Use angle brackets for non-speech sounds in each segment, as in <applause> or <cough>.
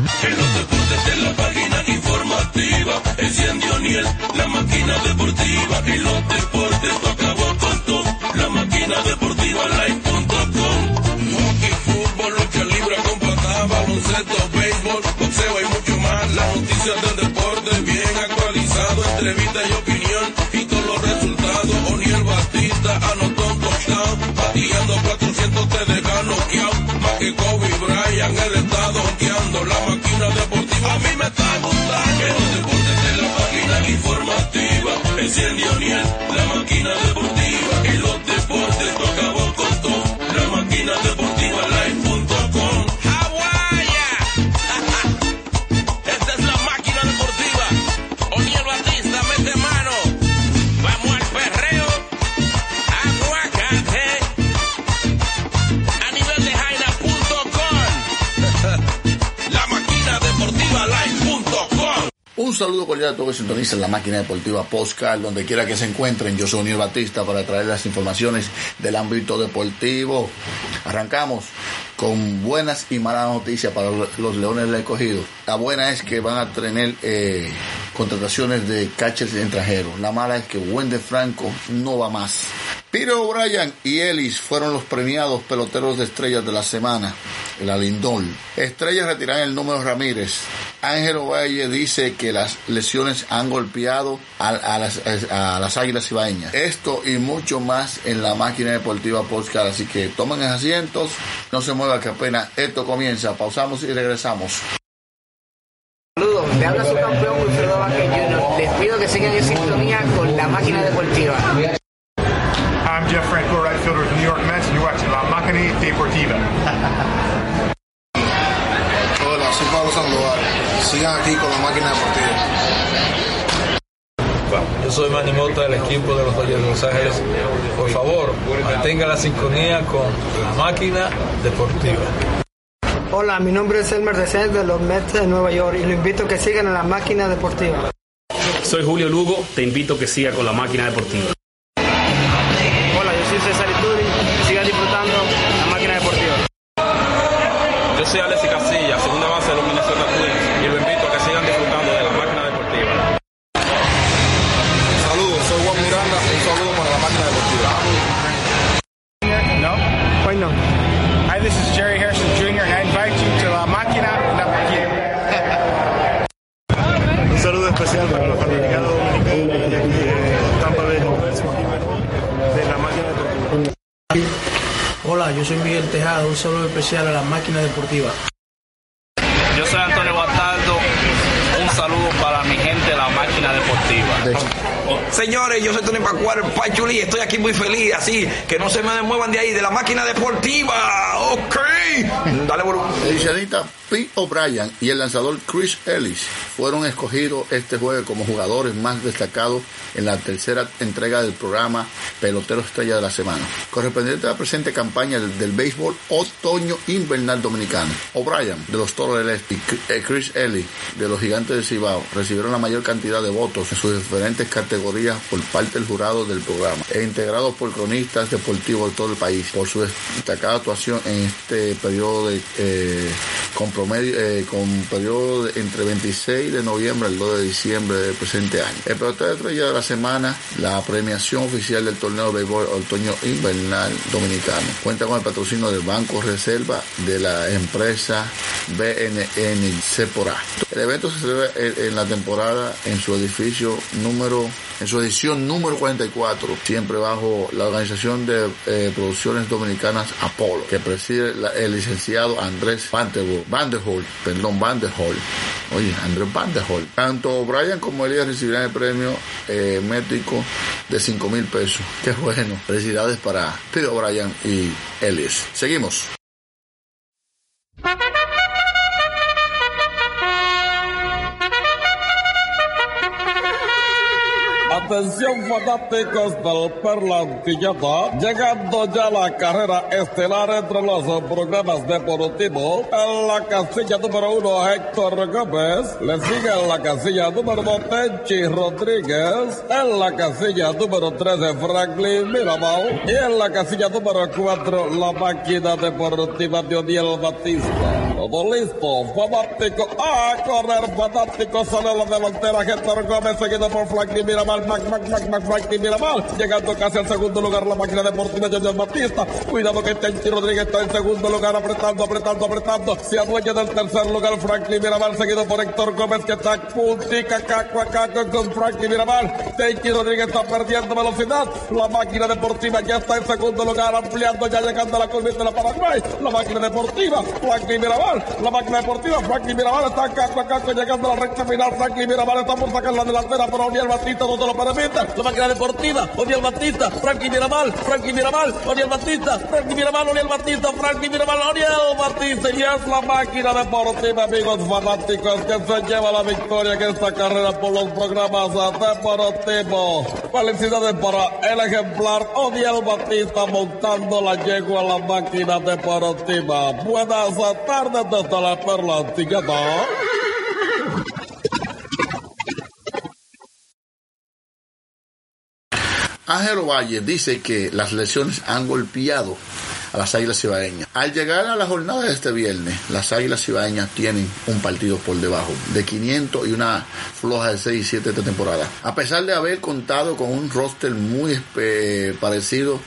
cbp.gov/careers. En los deportes de la página informativa, enciende O'Neill, la máquina deportiva. En los deportes tú acabó con todo, la máquina deportiva live.com. Hockey, fútbol, lucha libre con baloncesto, béisbol, boxeo y mucho más. Las noticias del deporte bien actualizado, entrevista y y informativa. Enciende O'Neill, la saludo cordial a todos que sintonizan la máquina deportiva Postcard, donde quiera que se encuentren. Yo soy Uniel Batista para traer las informaciones del ámbito deportivo. Arrancamos con buenas y malas noticias para los Leones del Escogido. La buena es que van a tener eh, contrataciones de catchers extranjeros. La mala es que Wende Franco no va más. Peter O'Brien y Ellis fueron los premiados peloteros de estrellas de la semana, el Alindol. Estrellas retiran el número Ramírez. Ángel Ovalle dice que las lesiones han golpeado a, a las, a las águilas ibaeñas. Esto y mucho más en la máquina deportiva podcast. Así que tomen asientos, no se mueva que apenas esto comienza. Pausamos y regresamos. Saludos, le habla su campeón Wilfredo Vázquez Jr. Les pido que sigan en sintonía con la máquina deportiva. I'm Jeff Franco, right fielder of the New York Mets, and you're watching La Máquina Deportiva. Hola, soy Pablo Sandoval. Sigan aquí con la máquina deportiva. Yo soy Manny Mota del equipo de los Dodgers de Los Ángeles. Por favor, mantenga la sintonía con la máquina deportiva. Hola, mi nombre es Elmer Descent de los Mets de Nueva York y lo invito a que sigan en la máquina deportiva. Soy Julio Lugo, te invito a que siga con la máquina deportiva. Hola, yo soy César Ituri, sigan disfrutando la máquina deportiva. Yo soy Alexis Casilla, segunda base especial para los fanáticos dominicanos de aquí de Tampa Bay, de la máquina deportiva. Hola, yo soy Miguel Tejada, un saludo especial a la máquina deportiva. Yo soy Antonio Bastardo, un saludo para mi gente de la máquina deportiva. Señores, yo soy Tony Pacuaro, Pachuli, estoy aquí muy feliz, así que no se me muevan de ahí, de la máquina deportiva. Ok. Dale, boludo. Pete O'Brien y el lanzador Chris Ellis fueron escogidos este jueves como jugadores más destacados en la tercera entrega del programa Pelotero Estrella de la Semana, correspondiente a la presente campaña del, béisbol otoño invernal dominicano. O'Brien de los Toros del Este y Chris Ellis de los Gigantes del Cibao recibieron la mayor cantidad de votos en sus diferentes categorías por parte del jurado del programa e integrados por cronistas deportivos de todo el país por su destacada actuación en este periodo de eh, con promedio eh, con periodo de entre 26 de noviembre al 2 de diciembre del presente año. El pelotero de estrella de la semana, la premiación oficial del torneo de béisbol otoño invernal dominicano. Cuenta con el patrocinio del Banco Reserva de la empresa BNN Cepora. El evento se celebra en la temporada en su edificio número en su edición número 44, siempre bajo la organización de eh, producciones dominicanas Apolo, que preside el licenciado Andrés Vanderhol, perdón, Vanderhol. Oye, Andrés Vanderhol. Tanto Brian como Elías recibirán el premio eh, métrico de 5 mil pesos. Qué bueno. Felicidades para Pedro Brian y Ellis. Seguimos. Atención fanáticos del Perla Antilleta, llegando ya la carrera estelar entre los programas deportivos. En la casilla número uno, Héctor Gómez. Le sigue en la casilla número dos, Tenchi Rodríguez. En la casilla número tres, Franklin Mirabal. Y en la casilla número cuatro, la máquina deportiva de Odiel Batista. Todo listo, fanático. A correr, fanático. Sale la delantera, Héctor Gómez, seguido por Franklin Mirabal. Mac, Mac, Mac, Mac, Franklin Mirabal. Llegando casi al segundo lugar, la máquina deportiva de Odiel Batista. Cuidado que Tenchi Rodríguez está en segundo lugar, apretando, apretando, apretando. Se adueña del tercer lugar, Franklin Mirabal, seguido por Héctor Gómez, que está puntica, caco, caco con Franklin Mirabal. Tenchi Rodríguez está perdiendo velocidad. La máquina deportiva ya está en segundo lugar, ampliando, ya llegando a la curva de la Paraguay. La máquina deportiva, Franklin Mirabal. La máquina deportiva, Franklin Mirabal está caco, caco, llegando a la recta final. Franklin Mirabal está por sacar la delantera, pero Odiel Batista no te lo La máquina deportiva, Odiel Batista, Franklin Mirabal, Franklin Mirabal, Odiel Batista, Franklin Mirabal, Odiel Batista, Franklin Mirabal, Odiel Batista. Y es la máquina deportiva, amigos fanáticos, que se lleva la victoria en esta carrera por los programas deportivos. Felicidades para el ejemplar Odiel Batista montando la yegua a la máquina deportiva. Buenas tardes desde la Perla Antilleta. Ángelo Valle dice que las lesiones han golpeado a las Águilas Cibaeñas. Al llegar a la jornada de este viernes, las Águilas Cibaeñas tienen un partido por debajo de 500 y una floja de 6 y 7 esta temporada. A pesar de haber contado con un roster muy eh, parecido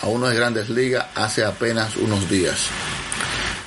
a uno de grandes ligas hace apenas unos días.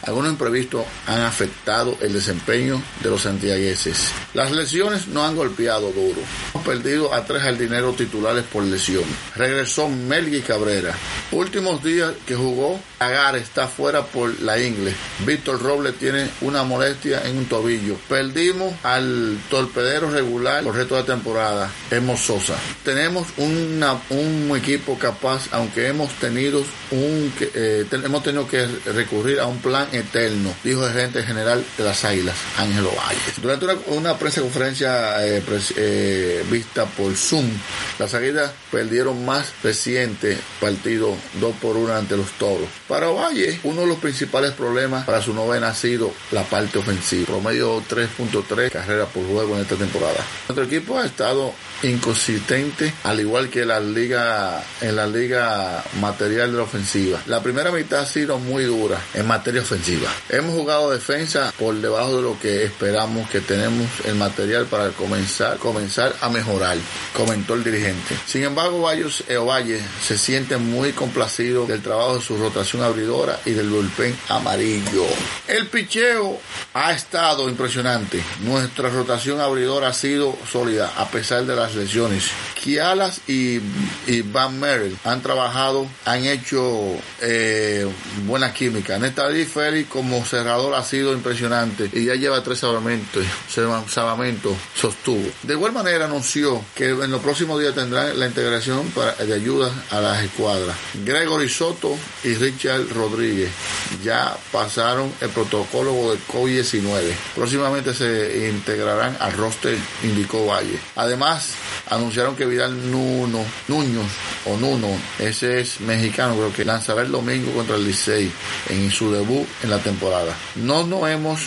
Algunos imprevistos han afectado el desempeño de los santiagueses. Las lesiones no han golpeado duro. Hemos perdido a tres jardineros titulares por lesión. Regresó Melgui Cabrera. Últimos días que jugó, Agar está fuera por la ingle. Víctor Robles tiene una molestia en un tobillo. Perdimos al torpedero regular por resto de temporada, Hemos Sosa. Tenemos un equipo capaz, aunque hemos tenido un eh, hemos tenido que recurrir a un plan eterno, dijo el gerente general de las Águilas, Ángelo Valles. Durante una, una prensa conferencia eh, eh, vista por Zoom, las Águilas perdieron más reciente partido 2 por 1 ante los Toros. Para Valle, uno de los principales problemas para su novena ha sido la parte ofensiva. Promedio 3.3 carreras por juego en esta temporada. Nuestro equipo ha estado inconsistente, al igual que la liga, en la liga material de la ofensiva. La primera mitad ha sido muy dura en materia ofensiva. Hemos jugado defensa por debajo de lo que esperamos que tenemos el material para comenzar, comenzar a mejorar, comentó el dirigente. Sin embargo, Valles eh, Ovalle se siente muy complacido del trabajo de su rotación abridora y del bullpen amarillo. El picheo ha estado impresionante. Nuestra rotación abridora ha sido sólida a pesar de las lesiones. Kialas y, Van Merrill han trabajado, han hecho eh, buena química. Nestadí Félix como cerrador ha sido impresionante y ya lleva tres salvamentos, salvamentos sostuvo. De igual manera anunció que en los próximos días tendrán la integración de ayuda a las escuadras. Gregory Soto y Richard Rodríguez ya pasaron el protocolo de COVID-19. Próximamente se integrarán al roster, indicó Valle. Además, anunciaron que Vidal Nuno, Nuños o Nuno, ese es mexicano, creo que lanzará el domingo contra el Licey en su debut en la temporada. No nos hemos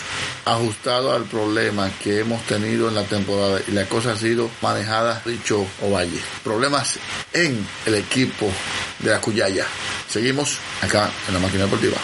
ajustado al problema que hemos tenido en la temporada y la cosa ha sido manejada, dicho Ovalle. Problemas en el equipo de la Cuyaya. Seguimos acá en la máquina deportiva.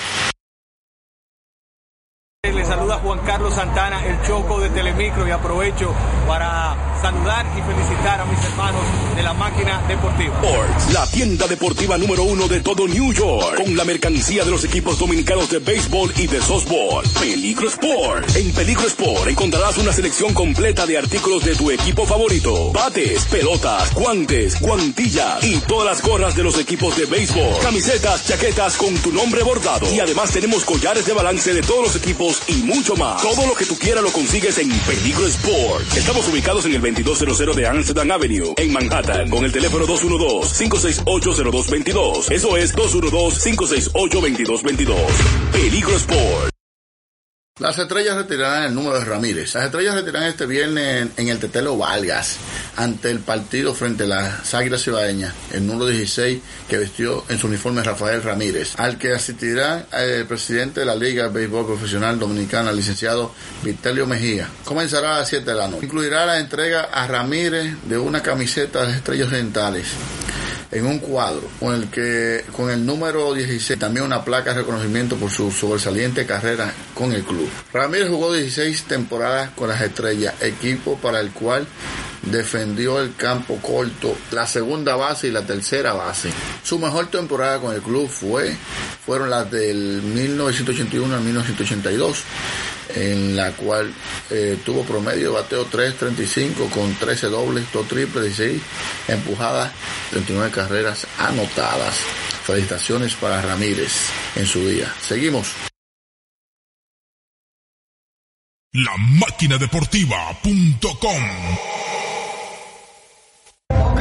Le saluda Juan Carlos Santana, el Choco de Telemicro y aprovecho para saludar y felicitar a mis hermanos de la máquina deportiva. Sports, la tienda deportiva número uno de todo New York, con la mercancía de los equipos dominicanos de béisbol y de softball. Peligro Sport. En Peligro Sport encontrarás una selección completa de artículos de tu equipo favorito. Bates, pelotas, guantes, guantillas y todas las gorras de los equipos de béisbol. Camisetas, chaquetas con tu nombre bordado. Y además tenemos collares de balance de todos los equipos y mucho más. Todo lo que tú quieras lo consigues en Peligro Sport. Estamos ubicados en el 2200 de Amsterdam Avenue, en Manhattan, con el teléfono 212-568-0222. Eso es 212-568-2222. Peligro Sport. Las estrellas retirarán el número de Ramírez. Las estrellas retirarán este viernes en el Tetelo Valgas ante el partido frente a las Águilas Cibaeñas, el número 16 que vistió en su uniforme Rafael Ramírez, al que asistirá el presidente de la Liga de Béisbol Profesional Dominicana, licenciado Vitelio Mejía. Comenzará a las 7 de la noche. Incluirá la entrega a Ramírez de una camiseta de estrellas orientales en un cuadro con el que con el número 16 también una placa de reconocimiento por su sobresaliente carrera con el club. Ramírez jugó 16 temporadas con las Estrellas, equipo para el cual defendió el campo corto, la segunda base y la tercera base. Su mejor temporada con el club fue fueron las del 1981 al 1982 en la cual eh, tuvo promedio de bateo 3.35 con 13 dobles, 2 triples, 16 empujadas, 39 carreras anotadas. Felicitaciones para Ramírez en su día. Seguimos. La máquina deportiva.com Ok,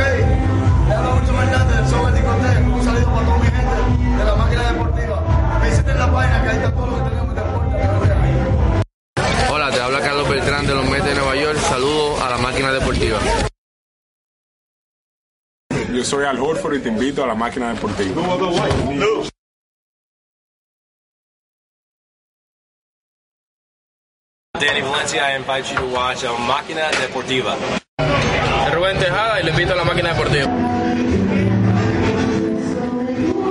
Yo soy Al Horford y te invito a la máquina deportiva. Danny Valencia, I invite you to watch uh, Máquina Deportiva. Rubén Tejada y le invito a la máquina deportiva.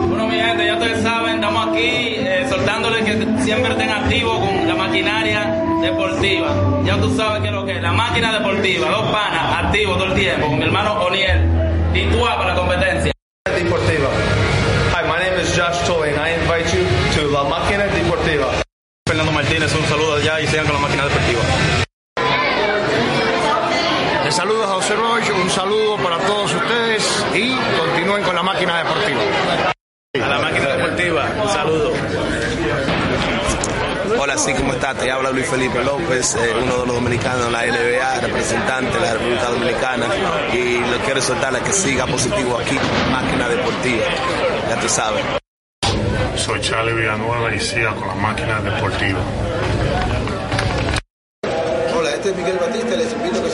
Bueno, mi gente, ya ustedes saben, estamos aquí eh, soltándoles que siempre estén activos con la maquinaria deportiva. Ya tú sabes que lo que es la máquina deportiva, dos panas activos todo el tiempo, con mi hermano Oniel, titúa para la competencia. Deportiva. Hi, my name is Josh Toy and I invite you to La Máquina Deportiva. Fernando Martínez, un saludo allá y sigan con la máquina deportiva. Les saludo a José Roche, un saludo para todos ustedes y continúen con la máquina deportiva. A la máquina deportiva, un saludo. Hola, sí, ¿cómo está? Te habla Luis Felipe López, eh, uno de los dominicanos de la NBA, representante de la República Dominicana, y lo quiero soltarle que siga positivo aquí, máquina deportiva, ya tú sabes. Soy Charlie Villanueva y siga con la máquina deportiva. Hola, este es Miguel Batista y les invito a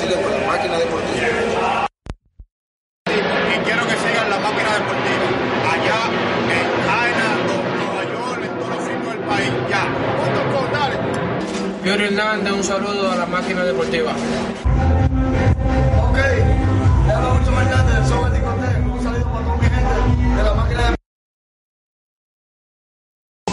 Yuri Hernández, un saludo a la máquina deportiva. Ok, habla mucho más grande del Sober Discoteca. Un saludo para toda mi gente de la máquina deportiva.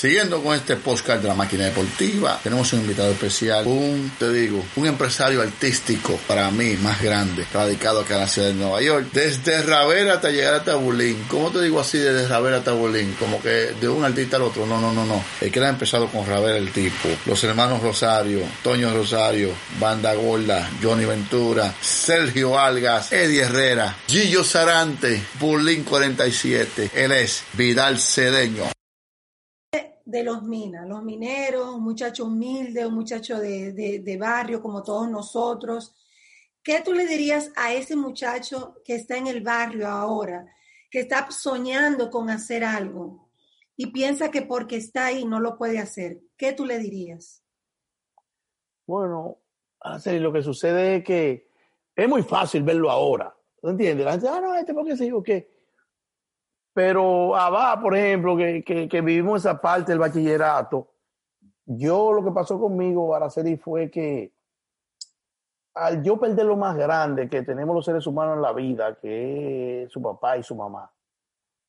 Siguiendo con este podcast de la máquina deportiva, tenemos un invitado especial, un, te digo, un empresario artístico para mí más grande, radicado acá en la ciudad de Nueva York, desde Ravera hasta llegar a Tabulín. ¿Cómo te digo así desde Ravera a Tabulín? Como que de un artista al otro. No, no, no, no. El que ha empezado con Ravera el tipo, los hermanos Rosario, Toño Rosario, Banda Gorda, Johnny Ventura, Sergio Algas, Eddie Herrera, Gillo Sarante, Bulín 47. Él es Vidal Cedeño. De los minas, los mineros, un muchacho humilde, un muchacho de, de, barrio como todos nosotros. ¿Qué tú le dirías a ese muchacho que está en el barrio ahora, que está soñando con hacer algo y piensa que porque está ahí no lo puede hacer? ¿Qué tú le dirías? Bueno, lo que sucede es que es muy fácil verlo ahora. ¿No entiendes? Ah, no, este porque se digo que pero abajo, por ejemplo, que, que, que, vivimos esa parte del bachillerato, yo lo que pasó conmigo, Araceli, fue que al yo perder lo más grande que tenemos los seres humanos en la vida, que es su papá y su mamá,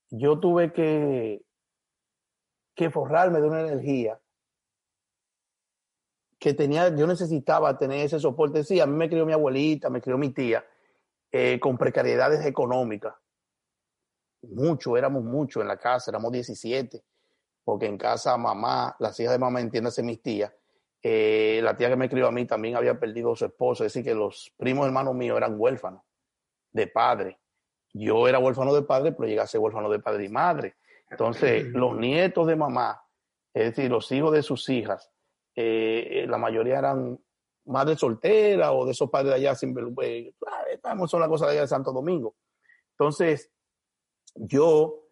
yo tuve que, que forrarme de una energía que tenía, yo necesitaba tener ese soporte. Sí, a mí me crió mi abuelita, me crió mi tía, eh, con precariedades económicas mucho, éramos muchos en la casa, éramos 17, porque en casa mamá, las hijas de mamá, entiéndase mis tías, eh, la tía que me crió a mí también había perdido a su esposo, es decir, que los primos hermanos míos eran huérfanos de padre. yo era huérfano de padre, pero llegué a ser huérfano de padre y madre. Entonces, los nietos de mamá, es decir, los hijos de sus hijas, eh, la mayoría eran madres solteras o de esos padres de allá, sin, eh, estamos son las cosas de allá de Santo Domingo. Entonces, yo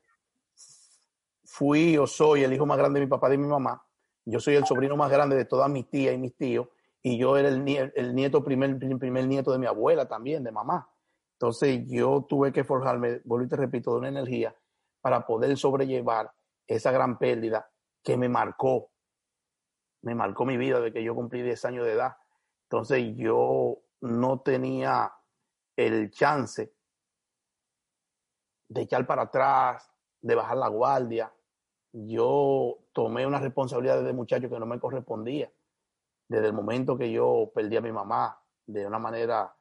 fui o soy el hijo más grande de mi papá y de mi mamá. Yo soy el sobrino más grande de todas mis tías y mis tíos. Y yo era el, nie- el nieto, primer, primer nieto de mi abuela también, de mamá. Entonces yo tuve que forjarme, vuelvo y te repito, de una energía para poder sobrellevar esa gran pérdida que me marcó. Me marcó mi vida de que yo cumplí 10 años de edad. Entonces yo no tenía el chance de echar para atrás, de bajar la guardia. Yo tomé una responsabilidad desde muchacho que no me correspondía. Desde el momento que yo perdí a mi mamá de una manera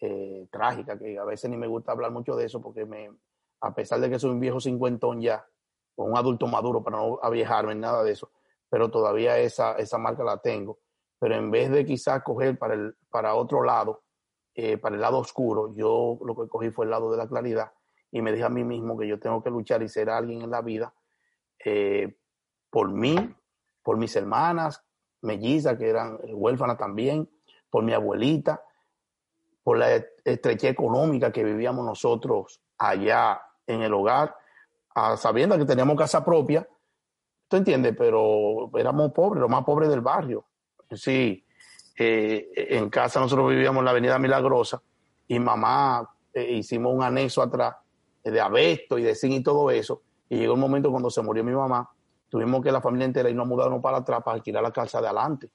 eh, trágica, que a veces ni me gusta hablar mucho de eso porque me, a pesar de que soy un viejo cincuentón ya, o un adulto maduro para no aviejarme, nada de eso, pero todavía esa, esa marca la tengo. Pero en vez de quizás coger para, el, para otro lado, eh, para el lado oscuro, yo lo que cogí fue el lado de la claridad y me dije a mí mismo que yo tengo que luchar y ser alguien en la vida eh, por mí, por mis hermanas, mellizas que eran huérfanas también, por mi abuelita, por la estrechez económica que vivíamos nosotros allá en el hogar, sabiendo que teníamos casa propia, ¿tú entiendes? Pero éramos pobres, los más pobres del barrio. Sí, eh, en casa nosotros vivíamos en la avenida Milagrosa y mamá eh, hicimos un anexo atrás de abesto y de zinc y todo eso. Y llegó un momento cuando se murió mi mamá, tuvimos que la familia entera irnos mudarnos para atrás para alquilar la casa de adelante,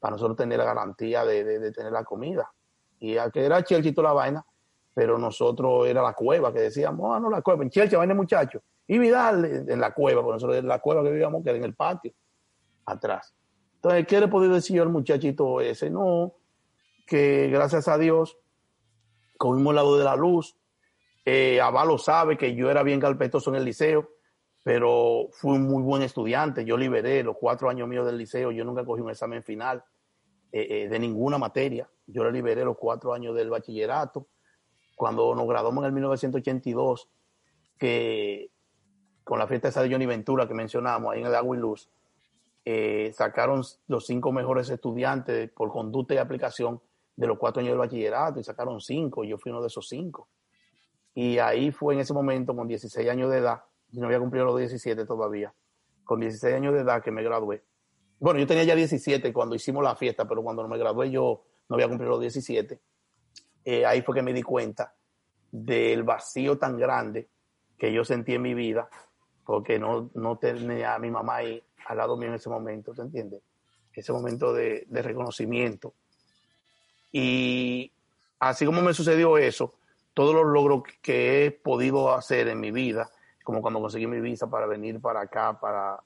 para nosotros tener la garantía de, tener la comida. Y a que era toda la vaina, pero nosotros era la cueva que decíamos, ah, no, la cueva, en Chelsea vaina muchacho. Y Vidal en la cueva, porque nosotros en la cueva que vivíamos que era en el patio, atrás. Entonces, ¿qué le podía decir yo al muchachito ese? No, que gracias a Dios cogimos el lado de la luz. Eh, Avalo sabe que yo era bien carpetoso en el liceo, pero fui un muy buen estudiante. Yo liberé los cuatro años míos del liceo. Yo nunca cogí un examen final eh, eh, de ninguna materia. Yo le liberé los cuatro años del bachillerato. Cuando nos graduamos en el 1982, que con la fiesta esa de Johnny Ventura que mencionamos ahí en el Agua y Luz, eh, sacaron los cinco mejores estudiantes por conducta y aplicación de los cuatro años del bachillerato y sacaron cinco. Yo fui uno de esos cinco. Y ahí fue en ese momento, con 16 años de edad, yo no había cumplido los 17 todavía, con 16 años de edad que me gradué. Bueno, yo tenía ya 17 cuando hicimos la fiesta, pero cuando me gradué yo no había cumplido los 17. Eh, ahí fue que me di cuenta del vacío tan grande que yo sentí en mi vida, porque no, no tenía a mi mamá ahí al lado mío en ese momento, ¿te entiendes? Ese momento de reconocimiento. Y así como me sucedió eso, todos los logros que he podido hacer en mi vida, como cuando conseguí mi visa para venir para acá, para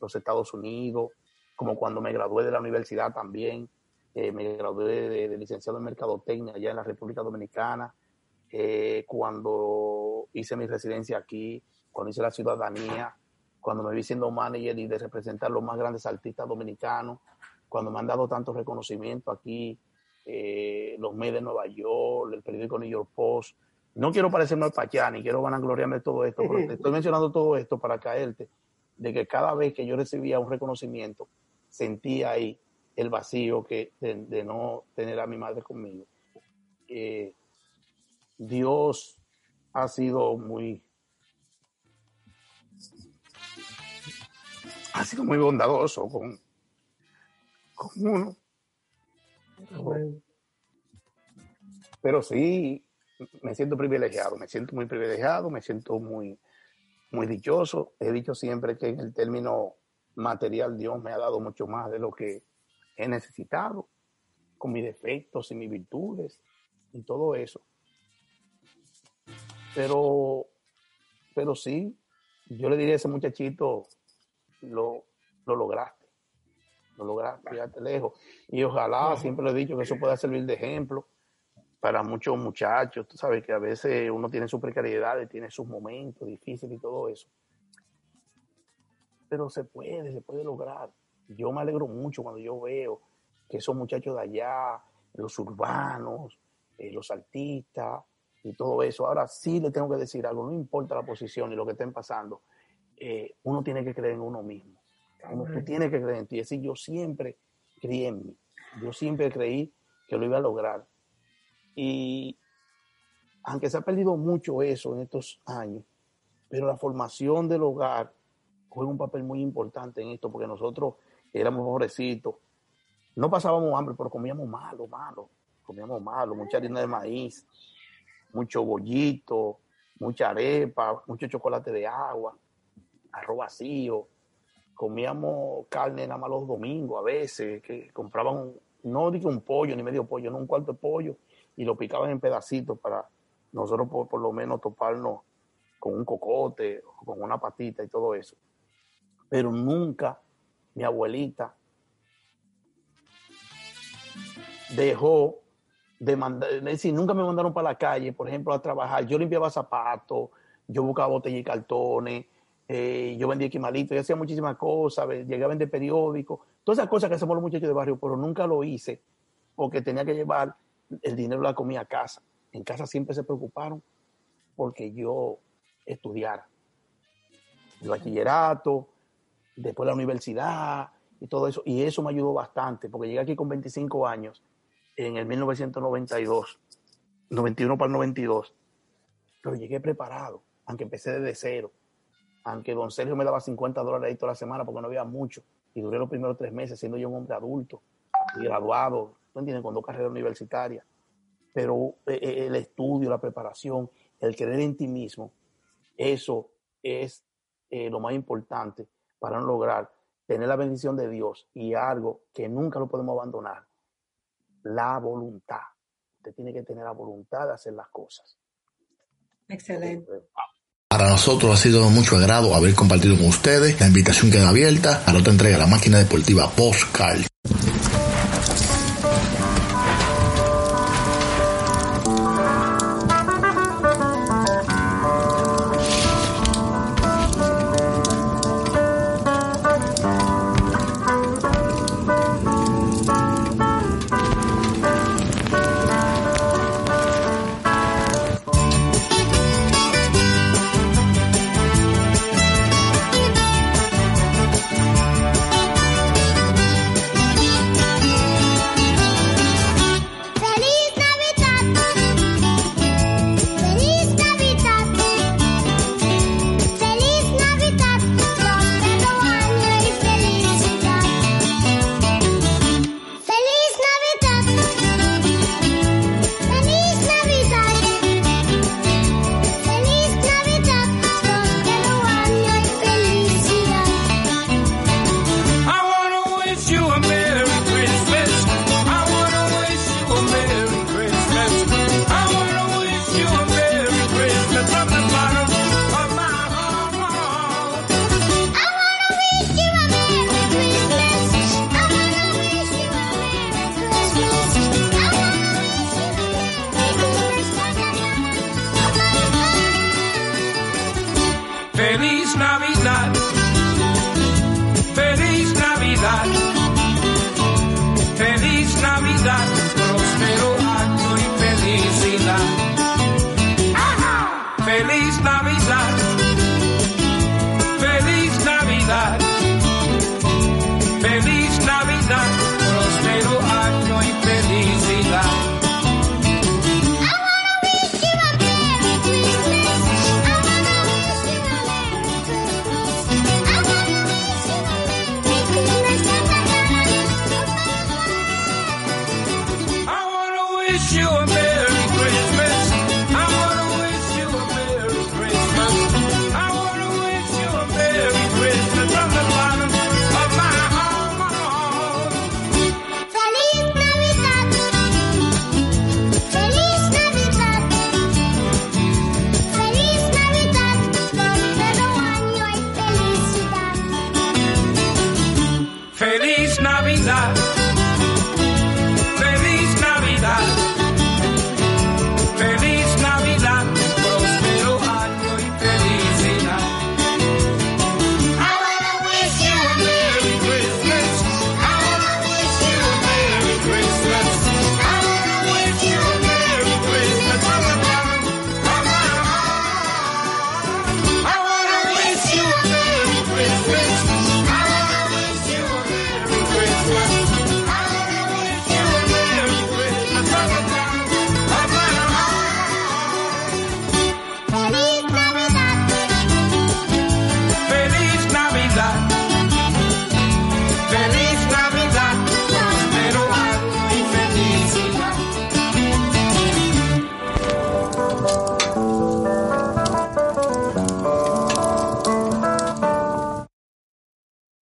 los Estados Unidos, como cuando me gradué de la universidad también, eh, me gradué de, licenciado en Mercadotecnia allá en la República Dominicana, eh, cuando hice mi residencia aquí, cuando hice la ciudadanía, cuando me vi siendo manager y de representar los más grandes artistas dominicanos, cuando me han dado tantos reconocimientos aquí, eh, los medios de Nueva York, el periódico New York Post. No quiero parecerme al Pachá, ni quiero vanagloriarme de todo esto, pero te <laughs> estoy mencionando todo esto para caerte de que cada vez que yo recibía un reconocimiento, sentía ahí el vacío que de, de no tener a mi madre conmigo. Eh, Dios ha sido muy ha sido muy bondadoso con, con uno. Pero sí, me siento privilegiado, me siento muy privilegiado, me siento muy, muy dichoso. He dicho siempre que en el término material Dios me ha dado mucho más de lo que he necesitado, con mis defectos y mis virtudes y todo eso. Pero, pero sí, yo le diría a ese muchachito, lo, lo lograste, lo lograste, fíjate lejos. Y ojalá, siempre le he dicho que eso pueda servir de ejemplo para muchos muchachos. Tú sabes que a veces uno tiene sus precariedades, tiene sus momentos difíciles y todo eso. Pero se puede, se puede lograr. Yo me alegro mucho cuando yo veo que esos muchachos de allá, los urbanos, eh, los artistas, y todo eso. Ahora sí le tengo que decir algo, no importa la posición y lo que estén pasando, eh, uno tiene que creer en uno mismo. Uno, tú tienes que creer en ti. Es decir, yo siempre creí en mí. Yo siempre creí que lo iba a lograr. Y aunque se ha perdido mucho eso en estos años, pero la formación del hogar juega un papel muy importante en esto, porque nosotros éramos pobrecitos, no pasábamos hambre, pero comíamos malo, malo, comíamos malo, mucha harina de maíz, mucho bollito, mucha arepa, mucho chocolate de agua, arroz vacío, comíamos carne nada más los domingos a veces, que compraban, no digo un pollo ni medio pollo, no un cuarto de pollo, y lo picaban en pedacitos para nosotros por, por lo menos toparnos con un cocote, con una patita y todo eso. Pero nunca mi abuelita dejó de mandar, es decir, nunca me mandaron para la calle, por ejemplo, a trabajar. Yo limpiaba zapatos, yo buscaba botellas y cartones, eh, yo vendía quimalitos, yo hacía muchísimas cosas, llegué a vender periódicos, todas esas cosas que hacemos los muchachos de barrio, pero nunca lo hice porque tenía que llevar el dinero de la comida a casa. En casa siempre se preocuparon porque yo estudiara. El bachillerato, después la universidad y todo eso. Y eso me ayudó bastante porque llegué aquí con 25 años en el 1992, 91 para el 92. Pero llegué preparado, aunque empecé desde cero. Aunque don Sergio me daba 50 dólares ahí toda la semana porque no había mucho. Y duré los primeros tres meses siendo yo un hombre adulto y graduado, ¿tú entiendes? Con dos carreras universitarias. Pero eh, el estudio, la preparación, el creer en ti mismo, eso es eh, lo más importante para lograr tener la bendición de Dios y algo que nunca lo podemos abandonar, la voluntad. Usted tiene que tener la voluntad de hacer las cosas. Excelente. Para nosotros ha sido de mucho agrado haber compartido con ustedes. La invitación queda abierta a la otra entrega de la máquina deportiva Postcard.